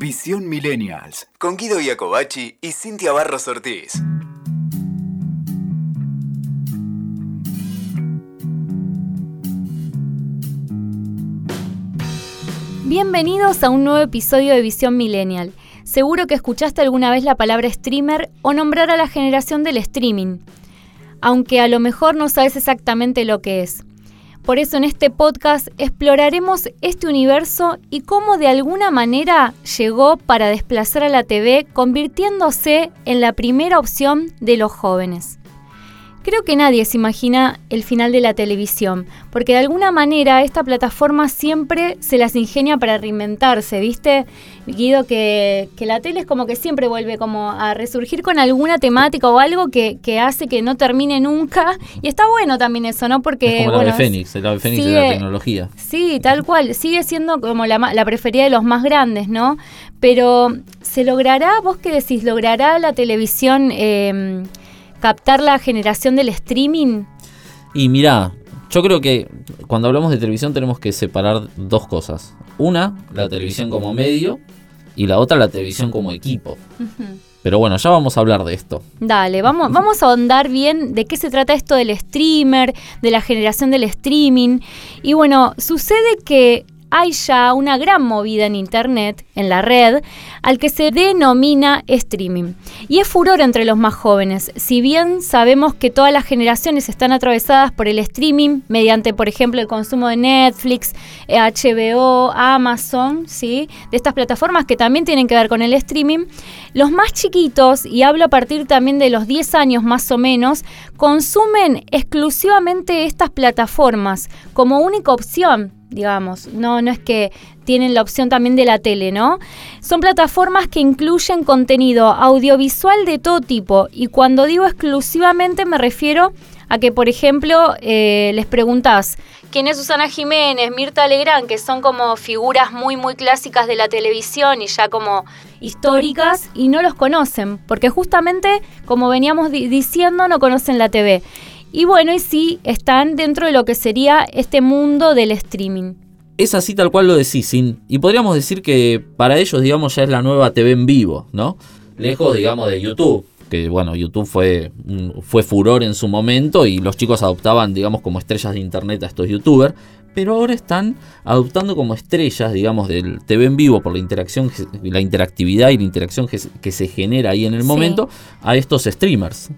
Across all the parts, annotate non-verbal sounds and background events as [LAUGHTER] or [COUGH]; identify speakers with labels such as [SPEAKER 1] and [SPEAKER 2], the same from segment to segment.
[SPEAKER 1] Visión Millennials. Con Guido Iacobacci y Cintia Barros Ortiz.
[SPEAKER 2] Bienvenidos a un nuevo episodio de Visión Millennial. Seguro que escuchaste alguna vez la palabra streamer o nombrar a la generación del streaming, aunque a lo mejor no sabes exactamente lo que es. Por eso en este podcast exploraremos este universo y cómo de alguna manera llegó para desplazar a la TV convirtiéndose en la primera opción de los jóvenes. Creo que nadie se imagina el final de la televisión, porque de alguna manera esta plataforma siempre se las ingenia para reinventarse, ¿viste? Guido, que, la tele es como que siempre vuelve como a resurgir con alguna temática o algo que, hace que no termine nunca. Y está bueno también eso, ¿no? Porque...
[SPEAKER 3] Es como la Fénix, el ave Fénix de la tecnología.
[SPEAKER 2] Sí, tal cual. Sigue siendo como la, la preferida de los más grandes, ¿no? Pero, ¿se logrará, vos qué decís, logrará la televisión... Eh, captar la generación del streaming?
[SPEAKER 3] Y mira, yo creo que cuando hablamos de televisión tenemos que separar dos cosas. Una, la televisión como medio y la otra, la televisión como equipo. Pero bueno, ya vamos a hablar de esto.
[SPEAKER 2] Dale, vamos, vamos a ahondar bien de qué se trata esto del streamer, de la generación del streaming. Y bueno, sucede que hay ya una gran movida en Internet, en la red, al que se denomina streaming. Y es furor entre los más jóvenes, si bien sabemos que todas las generaciones están atravesadas por el streaming mediante, por ejemplo, el consumo de Netflix, HBO, Amazon, ¿sí? de estas plataformas que también tienen que ver con el streaming, los más chiquitos, y hablo a partir también de los 10 años más o menos, consumen exclusivamente estas plataformas como única opción digamos. No, no es que tienen la opción también de la tele, ¿no? Son plataformas que incluyen contenido audiovisual de todo tipo. Y cuando digo exclusivamente me refiero a que, por ejemplo, eh, les preguntás quién es Susana Jiménez, Mirta Legrand, que son como figuras muy, muy clásicas de la televisión y ya como históricas, y no los conocen, porque justamente, como veníamos diciendo, no conocen la TV. Y bueno, y sí, están dentro de lo que sería este mundo del streaming.
[SPEAKER 3] Es así tal cual lo decís, sin, y podríamos decir que para ellos, digamos, ya es la nueva TV en vivo, ¿no? Lejos, digamos, de YouTube, que bueno, YouTube fue, fue furor en su momento y los chicos adoptaban, digamos, como estrellas de internet a estos youtubers, pero ahora están adoptando como estrellas, digamos, del TV en vivo por la interacción, la interactividad y la interacción que, se genera ahí en el momento a estos streamers.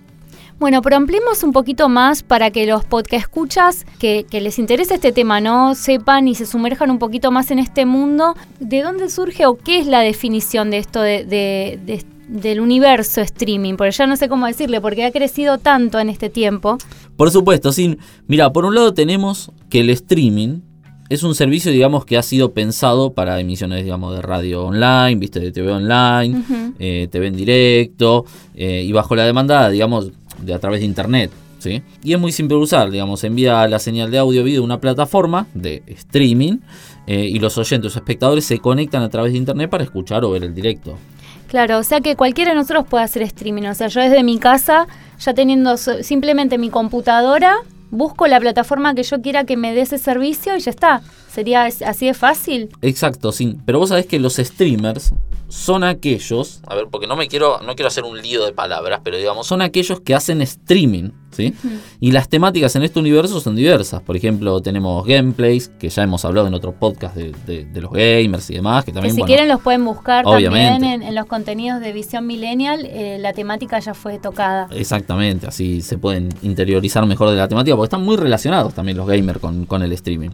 [SPEAKER 2] Bueno, pero ampliemos un poquito más para que los podcast escuchas que, les interese este tema, ¿no? Sepan y se sumerjan un poquito más en este mundo. ¿De dónde surge o qué es la definición de esto de, del universo streaming? Porque ya no sé cómo decirle, porque ha crecido tanto en este tiempo.
[SPEAKER 3] Por supuesto, sin. Mira, por un lado tenemos que el streaming es un servicio, digamos, que ha sido pensado para emisiones, digamos, de radio online, viste, de TV online, eh, TV en directo, eh, y bajo la demanda, digamos, de a través de internet. ¿sí? Y es muy simple usar, digamos, envía la señal de audio video a una plataforma de streaming eh, y los oyentes o espectadores se conectan a través de internet para escuchar o ver el directo.
[SPEAKER 2] Claro, o sea que cualquiera de nosotros puede hacer streaming. O sea, yo desde mi casa, ya teniendo simplemente mi computadora, busco la plataforma que yo quiera que me dé ese servicio y ya está. ¿Sería así de fácil?
[SPEAKER 3] Exacto, sí. Pero vos sabés que los streamers son aquellos, a ver, porque no me quiero, no quiero hacer un lío de palabras, pero digamos, son aquellos que hacen streaming, ¿sí? Y las temáticas en este universo son diversas. Por ejemplo, tenemos gameplays, que ya hemos hablado en otros podcasts de, los gamers y demás, que también...
[SPEAKER 2] si quieren los pueden buscar también en, los contenidos de Visión Millennial, eh, la temática ya fue tocada.
[SPEAKER 3] Exactamente, así se pueden interiorizar mejor de la temática, porque están muy relacionados también los gamers con, el streaming.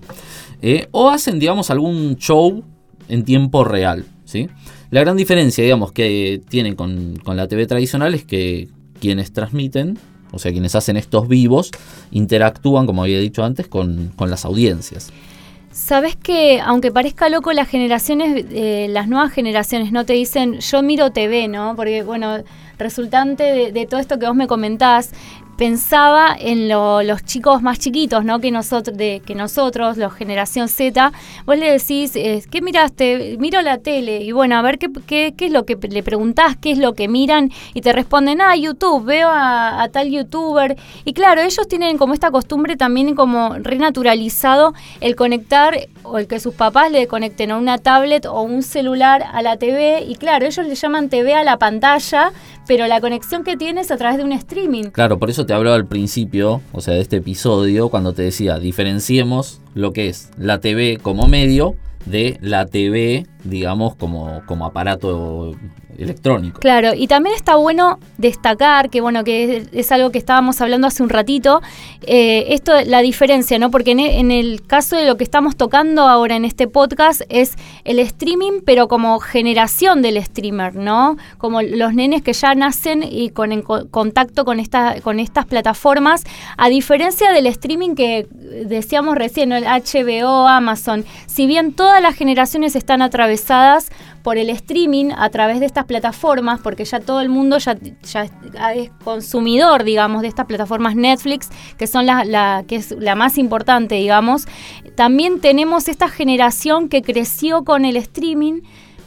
[SPEAKER 3] Eh, o hacen, digamos, algún show en tiempo real, ¿sí? La gran diferencia, digamos, que tienen con, la TV tradicional es que quienes transmiten, o sea, quienes hacen estos vivos, interactúan, como había dicho antes, con, las audiencias.
[SPEAKER 2] Sabes que, aunque parezca loco, las generaciones, eh, las nuevas generaciones no te dicen yo miro TV, ¿no? Porque, bueno, resultante de, todo esto que vos me comentás, pensaba en los chicos más chiquitos, ¿no? Que nosotros, de, que nosotros, los generación Z, vos le decís, eh, ¿qué miraste? Miro la tele. Y bueno, a ver qué, qué, qué, es lo que le preguntás, qué es lo que miran, y te responden, ah, YouTube, veo a, a, tal youtuber. Y claro, ellos tienen como esta costumbre también como renaturalizado el conectar o el que sus papás le conecten a una tablet o un celular a la TV. Y claro, ellos le llaman TV a la pantalla, pero la conexión que tienes a través de un streaming.
[SPEAKER 3] Claro, por eso te hablaba al principio, o sea, de este episodio, cuando te decía, diferenciemos lo que es la TV como medio de la TV, digamos, como, como aparato electrónico.
[SPEAKER 2] Claro, y también está bueno destacar que, bueno, que es, algo que estábamos hablando hace un ratito, eh, esto, la diferencia, ¿no? Porque en, el caso de lo que estamos tocando ahora en este podcast es el streaming, pero como generación del streamer, ¿no? Como los nenes que ya nacen y con en contacto con, esta, con estas plataformas, a diferencia del streaming que decíamos recién, el HBO, Amazon, si bien todas las generaciones están atravesadas por el streaming a través de estas plataformas, porque ya todo el mundo ya, es consumidor, digamos, de estas plataformas Netflix, que son la, que es la más importante, digamos. También tenemos esta generación que creció con el streaming,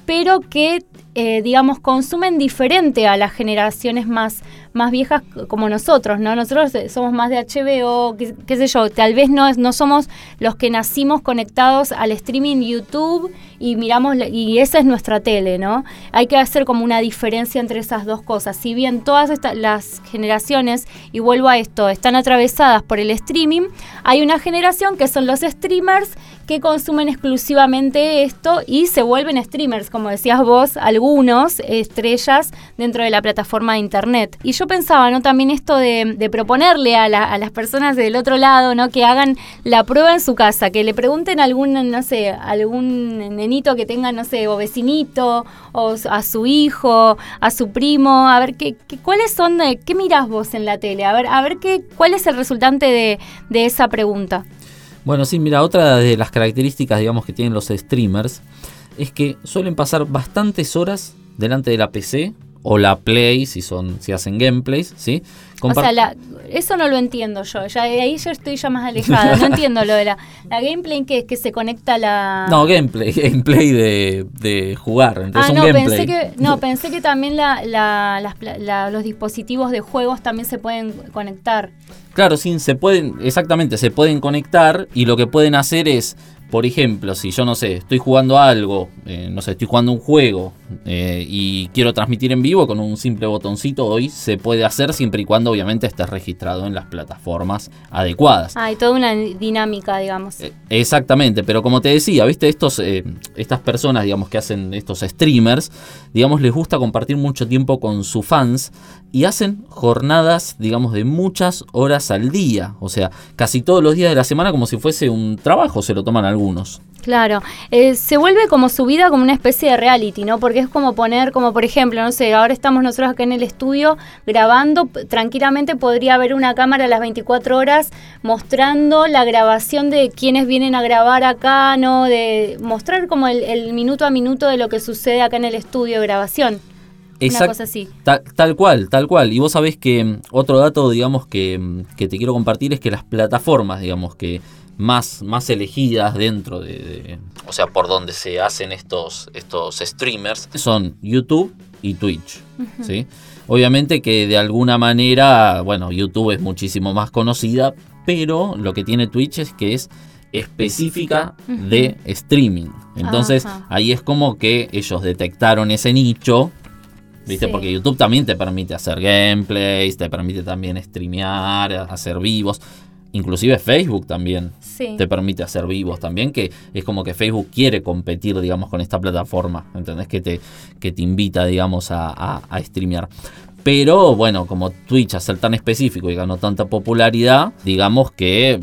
[SPEAKER 2] pero que eh, digamos, consumen diferente a las generaciones más, más viejas como nosotros, ¿no? Nosotros eh, somos más de HBO, qué, sé yo, tal vez no, no somos los que nacimos conectados al streaming YouTube y miramos, y esa es nuestra tele, ¿no? Hay que hacer como una diferencia entre esas dos cosas. Si bien todas estas, las generaciones, y vuelvo a esto, están atravesadas por el streaming, hay una generación que son los streamers que consumen exclusivamente esto y se vuelven streamers, como decías vos, algunos estrellas dentro de la plataforma de internet. Y yo pensaba, ¿no? También esto de, proponerle a, las personas del otro lado, ¿no? Que hagan la prueba en su casa, que le pregunten a algún, no sé, algún nenito que tenga, no sé, o vecinito, o a su hijo, a su primo, a ver qué, cuáles son, qué mirás vos en la tele, a ver, a ver qué, cuál es el resultante de, de esa pregunta.
[SPEAKER 3] Bueno, sí, mira, otra de las características, digamos, que tienen los streamers es que suelen pasar bastantes horas delante de la PC o la Play si son si hacen gameplays, ¿sí?
[SPEAKER 2] o sea, eso no lo entiendo yo. Ya ahí yo estoy ya más alejada. No entiendo lo de la, gameplay que es que se conecta la.
[SPEAKER 3] No, gameplay, [LAUGHS] gameplay de, de jugar.
[SPEAKER 2] ah, no, pensé que no pensé que también la, los dispositivos de juegos también se pueden conectar.
[SPEAKER 3] Claro, sí, se pueden, exactamente, se pueden conectar y lo que pueden hacer es por ejemplo, si yo no sé, estoy jugando algo, eh, no sé, estoy jugando un juego eh, y quiero transmitir en vivo con un simple botoncito, hoy se puede hacer siempre y cuando obviamente estés registrado en las plataformas adecuadas.
[SPEAKER 2] Ah, y toda una dinámica, digamos.
[SPEAKER 3] Eh, exactamente, pero como te decía, viste, estos, estas personas, digamos, que hacen estos streamers, digamos, les gusta compartir mucho tiempo con sus fans y hacen jornadas, digamos, de muchas horas al día. O sea, casi todos los días de la semana como si fuese un trabajo, se lo toman algunos.
[SPEAKER 2] Claro, eh, se vuelve como su vida como una especie de reality, ¿no? Porque es como poner, como por ejemplo, no sé, ahora estamos nosotros acá en el estudio grabando, tranquilamente podría haber una cámara a las 24 horas mostrando la grabación de quienes vienen a grabar acá, ¿no? De mostrar como el, el minuto a minuto de lo que sucede acá en el estudio de grabación. Una cosa así.
[SPEAKER 3] Tal, cual, tal cual. Y vos sabés que mm, otro dato, digamos, que, mm, que, te quiero compartir es que las plataformas, digamos, que más, más elegidas dentro de, O sea, por donde se hacen estos, estos streamers son YouTube y Twitch. ¿sí? Obviamente que de alguna manera, bueno, YouTube es muchísimo más conocida, pero lo que tiene Twitch es que es específica de streaming. Entonces ahí es como que ellos detectaron ese nicho ¿Viste? Porque YouTube también te permite hacer gameplays, te permite también streamear, hacer vivos. Inclusive Facebook también te permite hacer vivos también, que es como que Facebook quiere competir, digamos, con esta plataforma, ¿entendés? Que te, que te invita, digamos, a, a, a streamear. Pero bueno, como Twitch, a ser tan específico y ganó tanta popularidad, digamos que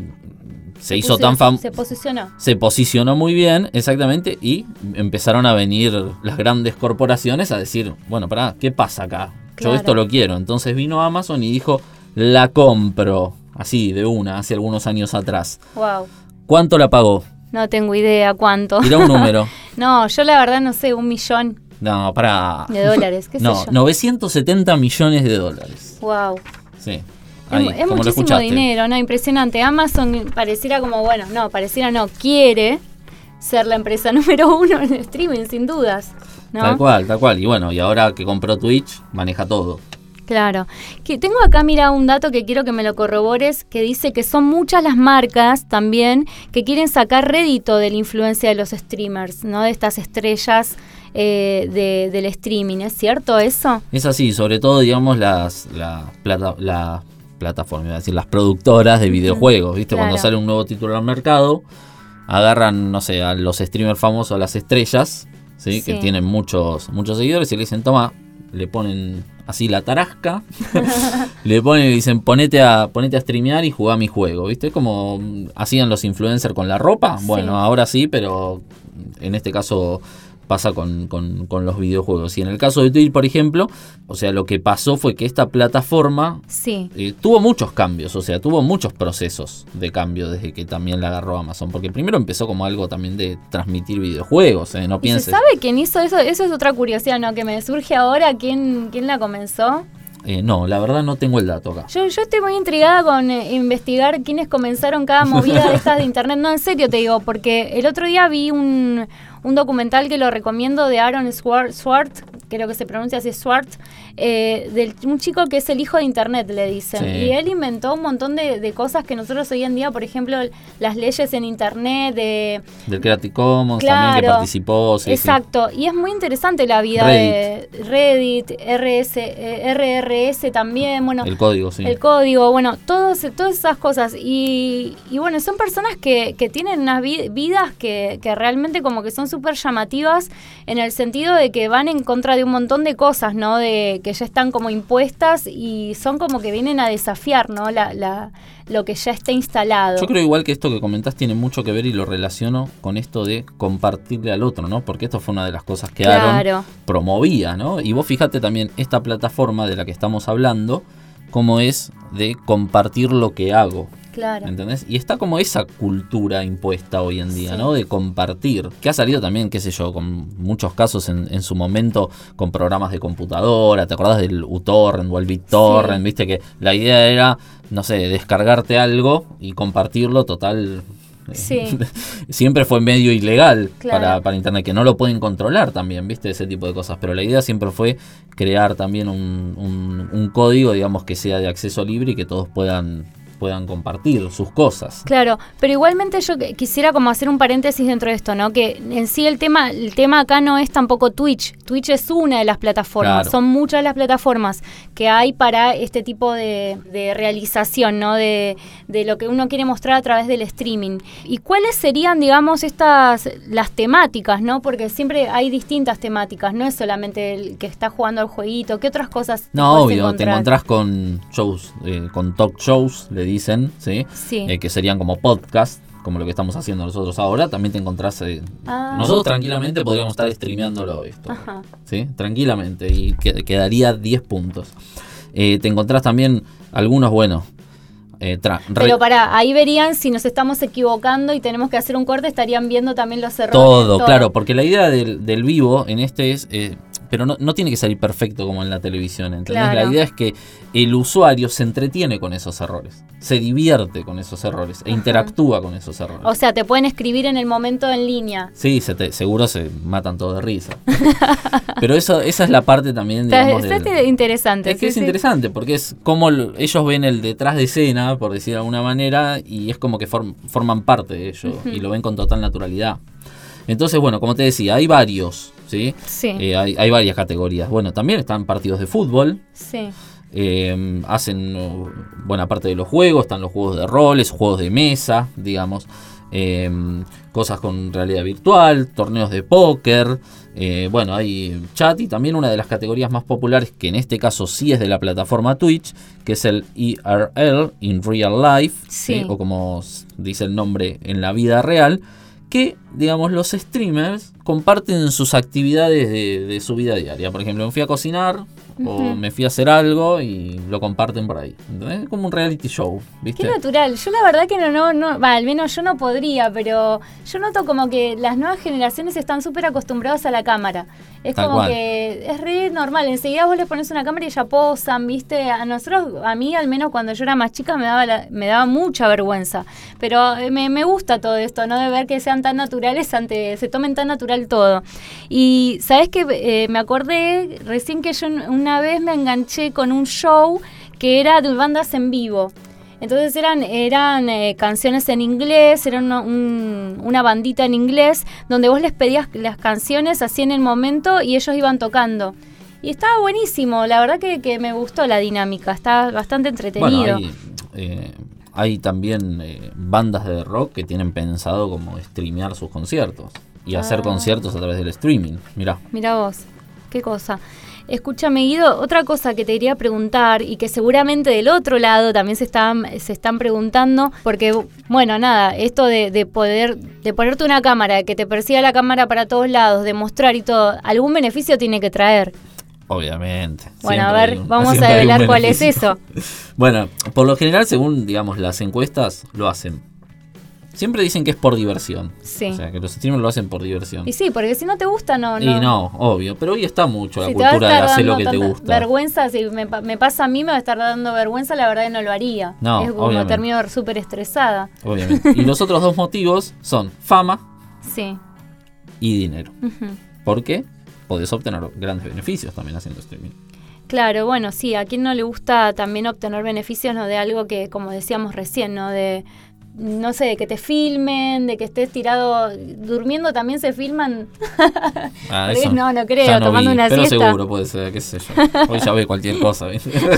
[SPEAKER 3] se hizo tan famoso.
[SPEAKER 2] Se posicionó.
[SPEAKER 3] Se posicionó muy bien, exactamente, y empezaron a venir las grandes corporaciones a decir, bueno, para ¿qué pasa acá? Yo esto lo quiero. Entonces vino Amazon y dijo, la compro, así, de una, hace algunos años atrás.
[SPEAKER 2] Wow.
[SPEAKER 3] ¿Cuánto la pagó?
[SPEAKER 2] No tengo idea cuánto.
[SPEAKER 3] Tira un número. [LAUGHS]
[SPEAKER 2] no, yo la verdad no sé, un millón.
[SPEAKER 3] No, para.
[SPEAKER 2] De dólares, qué sé
[SPEAKER 3] no, 970 millones de dólares.
[SPEAKER 2] Wow.
[SPEAKER 3] Sí. Ahí,
[SPEAKER 2] es, es
[SPEAKER 3] como
[SPEAKER 2] muchísimo dinero, ¿no? Impresionante. Amazon pareciera como, bueno, no, pareciera no, quiere ser la empresa [LAUGHS] número uno en streaming, sin dudas. ¿no?
[SPEAKER 3] Tal cual, tal cual. Y bueno, y ahora que compró Twitch, maneja todo.
[SPEAKER 2] Claro. Que tengo acá, mira, un dato que quiero que me lo corrobores, que dice que son muchas las marcas también que quieren sacar rédito de la influencia de los streamers, ¿no? De estas estrellas eh, de- del streaming. ¿Es cierto eso?
[SPEAKER 3] Es así, sobre todo, digamos, las la plata, la plataforma, iba a decir, las productoras de videojuegos, ¿viste? Cuando sale un nuevo título al mercado, agarran, no sé, a los streamers famosos, a las estrellas, ¿sí? Que
[SPEAKER 2] Sí.
[SPEAKER 3] tienen muchos, muchos seguidores y le dicen, toma, le ponen así la tarasca, [LAUGHS] le ponen y dicen, ponete a, ponete a streamear y jugá mi juego, ¿viste? Como mm, hacían los influencers con la ropa,
[SPEAKER 2] Sí.
[SPEAKER 3] bueno, ahora sí, pero en este caso pasa con, con- con los videojuegos. Y en el caso de Twitch, por ejemplo, o sea, lo que pasó fue que esta plataforma
[SPEAKER 2] Sí.
[SPEAKER 3] eh, tuvo muchos cambios, o sea, tuvo muchos procesos de cambio desde que también la agarró Amazon. Porque primero empezó como algo también de transmitir videojuegos, ¿eh? no
[SPEAKER 2] ¿Y se
[SPEAKER 3] pienses.
[SPEAKER 2] sabe quién hizo eso? Eso es otra curiosidad, ¿no? Que me surge ahora. ¿Quién, quién la comenzó?
[SPEAKER 3] Eh, no, la verdad no tengo el dato acá.
[SPEAKER 2] Yo, yo estoy muy intrigada con eh, investigar quiénes comenzaron cada movida de estas de [LAUGHS] internet. No, en serio te digo, porque el otro día vi un, un documental que lo recomiendo de Aaron Swart, Swart creo que se pronuncia así, Swart, eh, de un chico que es el hijo de internet, le dicen.
[SPEAKER 3] Sí.
[SPEAKER 2] Y él inventó un montón de, de cosas que nosotros hoy en día, por ejemplo, las leyes en internet, de...
[SPEAKER 3] Del Creative Commons también que participó. sí, sí.
[SPEAKER 2] Exacto, y es muy interesante la vida de Reddit, RS, eh, RRS también, bueno,
[SPEAKER 3] El código, sí.
[SPEAKER 2] el código, bueno, todos, todas esas cosas. Y, y bueno, son personas que, que tienen unas vi- vidas que, que realmente como que son súper llamativas en el sentido de que van en contra de un montón de cosas, ¿no? De que ya están como impuestas y son como que vienen a desafiar, ¿no? La, la, lo que ya está instalado.
[SPEAKER 3] Yo creo igual que esto que comentás tiene mucho que ver y lo relaciono con esto de compartirle al otro, ¿no? Porque esto fue una de las cosas que Aaron promovía, ¿no? Y vos fíjate también esta plataforma de la que estamos hablando, cómo es de compartir lo que hago.
[SPEAKER 2] Claro.
[SPEAKER 3] ¿Entendés? Y está como esa cultura impuesta hoy en día,
[SPEAKER 2] Sí.
[SPEAKER 3] ¿no? De compartir. Que ha salido también, qué sé yo, con muchos casos en, en su momento con programas de computadora. ¿Te acordás del uTorrent o el BitTorrent?
[SPEAKER 2] Sí.
[SPEAKER 3] Viste que la idea era, no sé, descargarte algo y compartirlo total. eh,
[SPEAKER 2] Sí. [LAUGHS]
[SPEAKER 3] siempre fue medio ilegal
[SPEAKER 2] Claro.
[SPEAKER 3] para, para Internet, que no lo pueden controlar también, ¿viste? Ese tipo de cosas. Pero la idea siempre fue crear también un, un- un código, digamos, que sea de acceso libre y que todos puedan, puedan compartir sus cosas.
[SPEAKER 2] Claro, pero igualmente yo quisiera como hacer un paréntesis dentro de esto, ¿no? Que en sí el tema, el tema acá no es tampoco Twitch. Twitch es una de las plataformas,
[SPEAKER 3] Claro.
[SPEAKER 2] son muchas las plataformas que hay para este tipo de, de realización, ¿no? De, de lo que uno quiere mostrar a través del streaming. ¿Y cuáles serían, digamos, estas, las temáticas, ¿no? Porque siempre hay distintas temáticas, no es solamente el que está jugando al jueguito, ¿qué otras cosas?
[SPEAKER 3] No, obvio, te encontrás con shows, eh, con talk shows, le dicen, ¿sí?
[SPEAKER 2] Sí.
[SPEAKER 3] Eh, que serían como podcast, como lo que estamos haciendo nosotros ahora. También te encontrás. eh,
[SPEAKER 2] Ah.
[SPEAKER 3] Nosotros tranquilamente podríamos estar streameándolo esto.
[SPEAKER 2] Ajá.
[SPEAKER 3] ¿sí? Tranquilamente, y que- quedaría 10 puntos. Eh, te encontrás también algunos, bueno. eh,
[SPEAKER 2] Pero para, ahí verían si nos estamos equivocando y tenemos que hacer un corte, estarían viendo también los errores.
[SPEAKER 3] todo, claro, porque la idea del, del vivo en este es. eh, pero no, no tiene que salir perfecto como en la televisión, ¿entendés?
[SPEAKER 2] Claro.
[SPEAKER 3] La idea es que el usuario se entretiene con esos errores, se divierte con esos errores e
[SPEAKER 2] Ajá.
[SPEAKER 3] interactúa con esos errores.
[SPEAKER 2] O sea, te pueden escribir en el momento en línea.
[SPEAKER 3] Sí, se te- seguro se matan todos de risa. [LAUGHS] Pero eso, esa es la parte también, digamos,
[SPEAKER 2] está
[SPEAKER 3] del-
[SPEAKER 2] interesante.
[SPEAKER 3] Es que
[SPEAKER 2] sí,
[SPEAKER 3] es
[SPEAKER 2] sí.
[SPEAKER 3] interesante porque es como ellos ven el detrás de escena, por decir de alguna manera, y es como que form- forman parte de ello
[SPEAKER 2] Ujú.
[SPEAKER 3] y lo ven con total naturalidad. Entonces, bueno, como te decía, hay varios, ¿sí?
[SPEAKER 2] Sí,
[SPEAKER 3] Eh, hay, hay varias categorías. Bueno, también están partidos de fútbol,
[SPEAKER 2] sí.
[SPEAKER 3] eh, hacen uh, buena parte de los juegos, están los juegos de roles, juegos de mesa, digamos, eh, cosas con realidad virtual, torneos de póker, eh, bueno, hay chat y también una de las categorías más populares, que en este caso sí es de la plataforma Twitch, que es el IRL, In Real Life,
[SPEAKER 2] Sí.
[SPEAKER 3] o como dice el nombre en la vida real, que digamos, los streamers comparten sus actividades de, de su vida diaria. Por ejemplo, me fui a cocinar, o me fui a hacer algo y lo comparten por ahí. Es como un reality show, ¿viste?
[SPEAKER 2] Qué natural. Yo la verdad que no, no, no, va, al menos yo no podría, pero yo noto como que las nuevas generaciones están súper acostumbradas a la cámara. Es como que es re normal. Enseguida vos les pones una cámara y ya posan, ¿viste? A nosotros, a mí al menos cuando yo era más chica me daba, me daba mucha vergüenza. Pero eh, me, me, gusta todo esto, ¿no? De ver que sean tan naturales, ante, se tomen tan natural todo. Y, ¿sabes qué? Eh, me acordé recién que yo una vez me enganché con un show que era de bandas en vivo. Entonces eran, eran eh, canciones en inglés, era una, una, bandita en inglés, donde vos les pedías las canciones así en el momento y ellos iban tocando. Y estaba buenísimo, la verdad que, me gustó la dinámica, está bastante entretenido.
[SPEAKER 3] hay, eh, hay, también eh, bandas de rock que tienen pensado como streamear sus conciertos y hacer ah. conciertos a través del streaming, mirá.
[SPEAKER 2] Mirá vos, qué cosa. Escúchame, Guido, otra cosa que te quería preguntar y que seguramente del otro lado también se están, se están preguntando, porque, bueno, nada, esto de, poder, de ponerte una cámara, que te persiga la cámara para todos lados, de mostrar y todo, algún beneficio tiene que traer.
[SPEAKER 3] Obviamente.
[SPEAKER 2] Bueno, a ver, vamos a develar cuál es eso. [LAUGHS]
[SPEAKER 3] bueno, por lo general, según, digamos, las encuestas, lo hacen Siempre dicen que es por diversión. Sí. O sea, que los streamers lo hacen por diversión.
[SPEAKER 2] Y sí, porque si no te gusta, no. no.
[SPEAKER 3] Y no, obvio. Pero hoy está mucho la cultura de hacer lo que te gusta.
[SPEAKER 2] Vergüenza, si me, pasa a mí, me va a estar dando vergüenza, la verdad que no lo haría. No. Es como termino súper estresada.
[SPEAKER 3] Obviamente. [LAUGHS] y los otros dos motivos son fama.
[SPEAKER 2] Sí.
[SPEAKER 3] Y dinero. ¿Por qué? Podés obtener grandes beneficios también haciendo streaming.
[SPEAKER 2] Claro, bueno, sí, a quien no le gusta también obtener beneficios ¿no? de algo que, como decíamos recién, ¿no? De, no sé, de que te filmen, de que estés tirado durmiendo también se filman.
[SPEAKER 3] Ah, [LAUGHS]
[SPEAKER 2] no, no creo, tomando una
[SPEAKER 3] pero seguro puede ser, qué sé yo. Hoy ya ve cualquier cosa.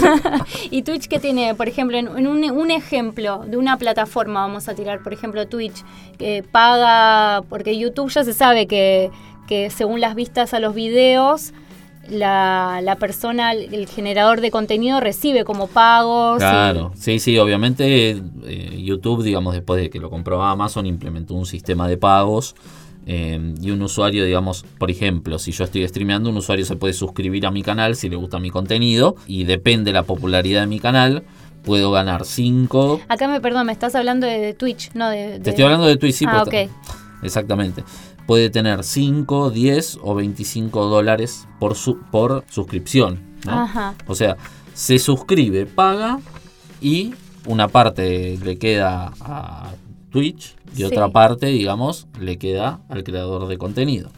[SPEAKER 3] [LAUGHS]
[SPEAKER 2] ¿Y Twitch qué tiene? Por ejemplo, en un, un, ejemplo de una plataforma, vamos a tirar, por ejemplo, Twitch, que paga, porque YouTube ya se sabe que, que según las vistas a los videos, la, la, persona, el generador de contenido recibe como pagos.
[SPEAKER 3] Claro, sí, sí, obviamente eh, YouTube, digamos, después de que lo compró Amazon, implementó un sistema de pagos. Eh, y un usuario, digamos, por ejemplo, si yo estoy streameando, un usuario se puede suscribir a mi canal si le gusta mi contenido y depende de la popularidad de mi canal, puedo ganar 5.
[SPEAKER 2] Acá me perdón, me estás hablando de Twitch, no de.
[SPEAKER 3] Te estoy hablando de Twitch, sí, ah. Exactamente puede tener 5, 10 o 25 dólares por, su, por suscripción. O sea, se suscribe, paga y una parte le queda a Twitch y otra parte, digamos, le queda al creador de contenido.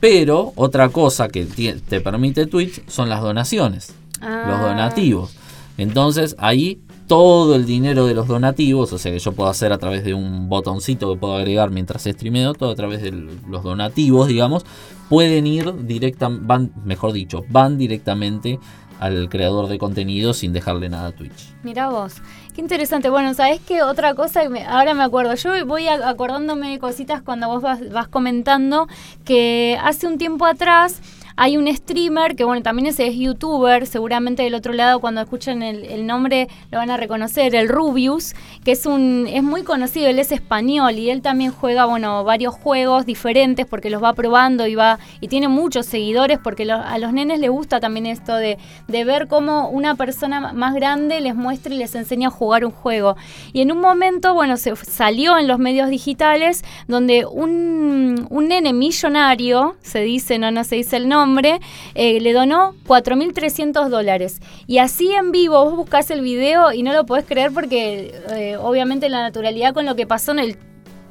[SPEAKER 3] Pero otra cosa que te permite Twitch son las donaciones, los ah. donativos. Entonces ahí todo el dinero de los donativos, o sea que yo puedo hacer a través de un botoncito que puedo agregar mientras streameo, todo a través de los donativos, digamos, pueden ir directamente, van, mejor dicho, van directamente al creador de contenido sin dejarle nada a Twitch.
[SPEAKER 2] Mira vos, qué interesante. Bueno, ¿sabés qué? Otra cosa, ahora me acuerdo, yo voy acordándome de cositas cuando vos vas comentando que hace un tiempo atrás hay un streamer que, bueno, también ese es youtuber, seguramente del otro lado cuando escuchen el, nombre lo van a reconocer, el Rubius, que es un es muy conocido, él es español y él también juega, bueno, varios juegos diferentes porque los va probando y va y tiene muchos seguidores porque a los nenes les gusta también esto de, de ver cómo una persona más grande les muestra y les enseña a jugar un juego. Y en un momento, bueno, se salió en los medios digitales donde un, un nene millonario, se dice, no, no se dice el nombre, hombre, eh, le donó 4.300 dólares. Y así en vivo, vos buscás el video y no lo podés creer porque eh, obviamente la naturalidad con lo que pasó en el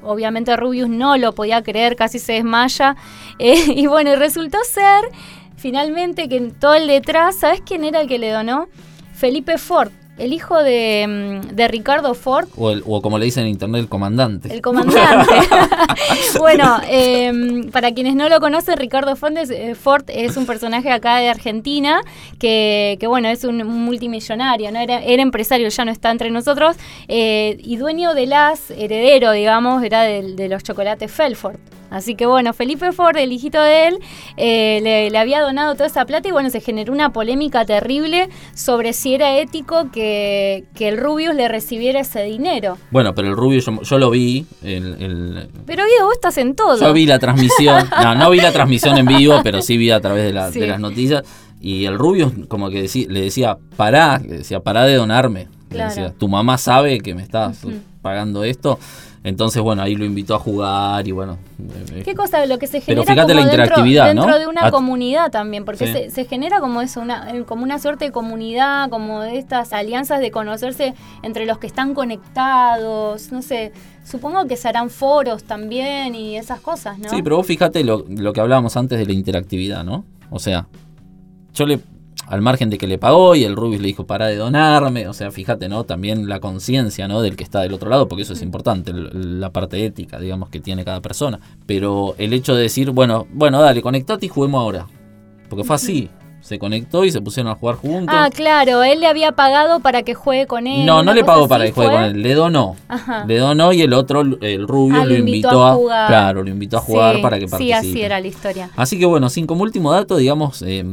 [SPEAKER 2] obviamente Rubius no lo podía creer, casi se desmaya. [LAUGHS] Eh, y bueno, resultó ser finalmente que en todo el detrás, ¿sabes quién era el que le donó? Felipe Ford, el hijo de, mm, de Ricardo Ford.
[SPEAKER 3] O, como le dicen en internet, el comandante.
[SPEAKER 2] El comandante. [LAUGHS] [LAUGHS] bueno, em, para quienes no lo conocen, Ricardo Ford es, eh, Ford es un personaje acá de Argentina que, que bueno, es un multimillonario, ¿no? Era, era, empresario, ya no está entre nosotros, eh, y dueño de las, heredero, digamos, era de, de los chocolates Felford. Así que bueno, Felipe Ford, el hijito de él, eh, le, le había donado toda esa plata y bueno, se generó una polémica terrible sobre si era ético que, que el Rubius le recibiera ese dinero.
[SPEAKER 3] Bueno, pero el Rubio yo, yo lo vi. El, el-
[SPEAKER 2] Pero Guido, vos estás en todo.
[SPEAKER 3] yo vi la transmisión. [LAUGHS] No, no vi la transmisión en vivo, pero sí vi a través de, la-
[SPEAKER 2] Sí.
[SPEAKER 3] de las noticias. Y el Rubio como que decí- le decía, pará, le decía, pará de donarme. Le decía, tu mamá sabe que me estás. Pagando esto. Entonces, bueno, ahí lo invitó a jugar y bueno. eh,
[SPEAKER 2] ¿Qué cosa? Lo que se genera como
[SPEAKER 3] la
[SPEAKER 2] dentro-
[SPEAKER 3] interactividad,
[SPEAKER 2] dentro,
[SPEAKER 3] ¿no?
[SPEAKER 2] de una
[SPEAKER 3] At-
[SPEAKER 2] comunidad también, porque
[SPEAKER 3] Sí.
[SPEAKER 2] se, se genera como eso, una, eh, como una suerte de comunidad, como de estas alianzas de conocerse entre los que están conectados, no sé, supongo que se harán foros también y esas cosas, ¿no?
[SPEAKER 3] Sí, pero vos fíjate lo, lo que hablábamos antes de la interactividad, ¿no? O sea, yo le, al margen de que le pagó y el Rubius le dijo para de donarme, o sea, fíjate, ¿no? También la conciencia, ¿no? Del que está del otro lado, porque eso es importante, la parte ética, digamos, que tiene cada persona. Pero el hecho de decir, bueno, bueno, dale, conectate y juguemos ahora. Porque fue así. Se conectó y se pusieron a jugar juntos.
[SPEAKER 2] Ah, claro, él le había pagado para que juegue con él.
[SPEAKER 3] No, no le pagó para que juegue
[SPEAKER 2] fue.
[SPEAKER 3] con él, le donó.
[SPEAKER 2] Ajá.
[SPEAKER 3] Le donó y el otro, el rubio,
[SPEAKER 2] Ah,
[SPEAKER 3] lo invitó, a,
[SPEAKER 2] jugar.
[SPEAKER 3] Claro, lo invitó a jugar
[SPEAKER 2] Sí,
[SPEAKER 3] para que
[SPEAKER 2] Sí,
[SPEAKER 3] participe.
[SPEAKER 2] así era la historia.
[SPEAKER 3] Así que bueno, sin como último dato, digamos, eh,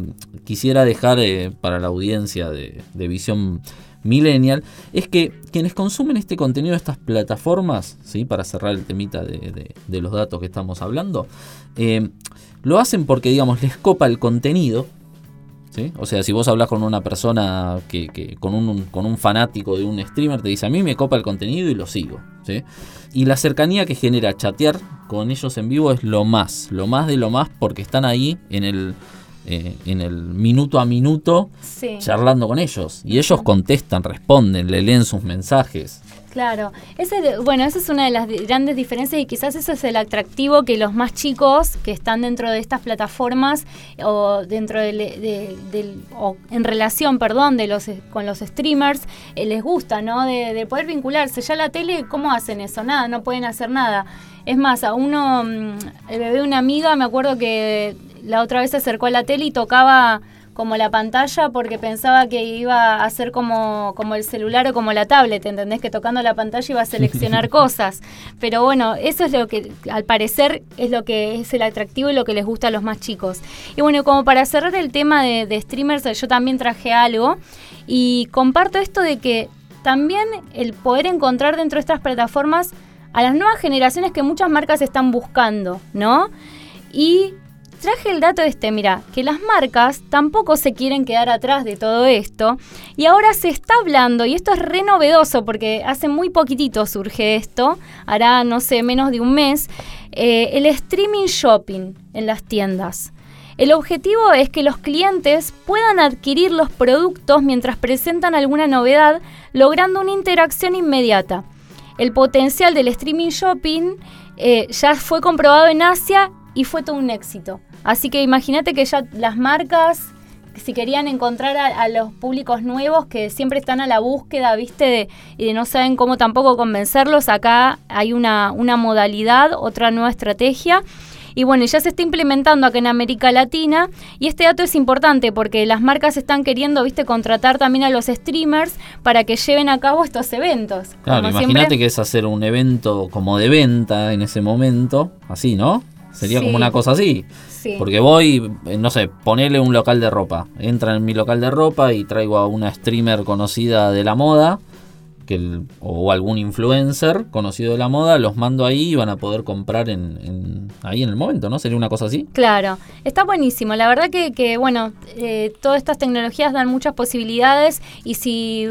[SPEAKER 3] quisiera dejar eh, para la audiencia de, de Visión Millennial, es que quienes consumen este contenido de estas plataformas, ¿sí? para cerrar el temita de, de- de los datos que estamos hablando, eh, lo hacen porque, digamos, les copa el contenido. ¿Sí? O sea, si vos hablas con una persona que, que- con, un, con un fanático de un streamer, te dice, a mí me copa el contenido y lo sigo. ¿sí? Y la cercanía que genera chatear con ellos en vivo es lo más, lo más de lo más, porque están ahí en el, eh, en el minuto a minuto
[SPEAKER 2] Sí.
[SPEAKER 3] charlando con ellos. Y ellos contestan, responden, le leen sus mensajes.
[SPEAKER 2] Claro, ese de- bueno, esa es una de las grandes diferencias y quizás ese es el atractivo que los más chicos que están dentro de estas plataformas o dentro del, de- o en relación, perdón, de los con los streamers eh, les gusta, ¿no? De, de poder vincularse. Ya la tele, ¿cómo hacen eso? Nada, no pueden hacer nada. Es más, a uno, mm, el bebé de una amiga, me acuerdo que la otra vez se acercó a la tele y tocaba como la pantalla porque pensaba que iba a ser como, como el celular o como la tablet, ¿entendés? Que tocando la pantalla iba a seleccionar [LAUGHS] cosas. Pero bueno, eso es lo que al parecer es lo que es el atractivo y lo que les gusta a los más chicos. Y bueno, como para cerrar el tema de, de streamers, yo también traje algo y comparto esto de que también el poder encontrar dentro de estas plataformas a las nuevas generaciones que muchas marcas están buscando, ¿no? Y traje el dato este, mira, que las marcas tampoco se quieren quedar atrás de todo esto. Y ahora se está hablando, y esto es re novedoso porque hace muy poquitito surge esto, hará, no sé, menos de un mes, eh, el streaming shopping en las tiendas. El objetivo es que los clientes puedan adquirir los productos mientras presentan alguna novedad, logrando una interacción inmediata. El potencial del streaming shopping eh, ya fue comprobado en Asia y fue todo un éxito. Así que imagínate que ya las marcas, si querían encontrar a, a los públicos nuevos que siempre están a la búsqueda, ¿viste? De- y de no saben cómo tampoco convencerlos, acá hay una, una modalidad, otra nueva estrategia. Y bueno, ya se está implementando acá en América Latina y este dato es importante porque las marcas están queriendo, viste, contratar también a los streamers para que lleven a cabo estos eventos.
[SPEAKER 3] Claro, imagínate
[SPEAKER 2] siempre-
[SPEAKER 3] que es hacer un evento como de venta en ese momento, así, ¿no? Sería
[SPEAKER 2] Sí.
[SPEAKER 3] como una cosa así.
[SPEAKER 2] Sí.
[SPEAKER 3] Porque voy, eh, no sé, ponele un local de ropa. Entra en mi local de ropa y traigo a una streamer conocida de la moda, que el- o algún influencer conocido de la moda, los mando ahí y van a poder comprar en, en- ahí en el momento, ¿no? Sería una cosa así.
[SPEAKER 2] Claro, está buenísimo. La verdad que, que, bueno, eh, todas estas tecnologías dan muchas posibilidades y si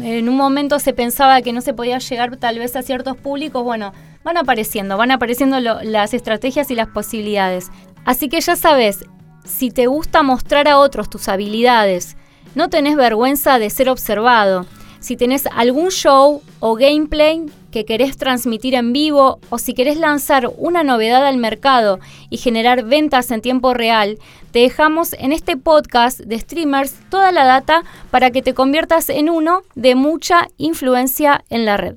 [SPEAKER 2] en un momento se pensaba que no se podía llegar tal vez a ciertos públicos, bueno, van apareciendo, van apareciendo las estrategias y las posibilidades. Así que ya sabes, si te gusta mostrar a otros tus habilidades, no tenés vergüenza de ser observado. Si tenés algún show o gameplay que querés transmitir en vivo o si querés lanzar una novedad al mercado y generar ventas en tiempo real, te dejamos en este podcast de streamers toda la data para que te conviertas en uno de mucha influencia en la red.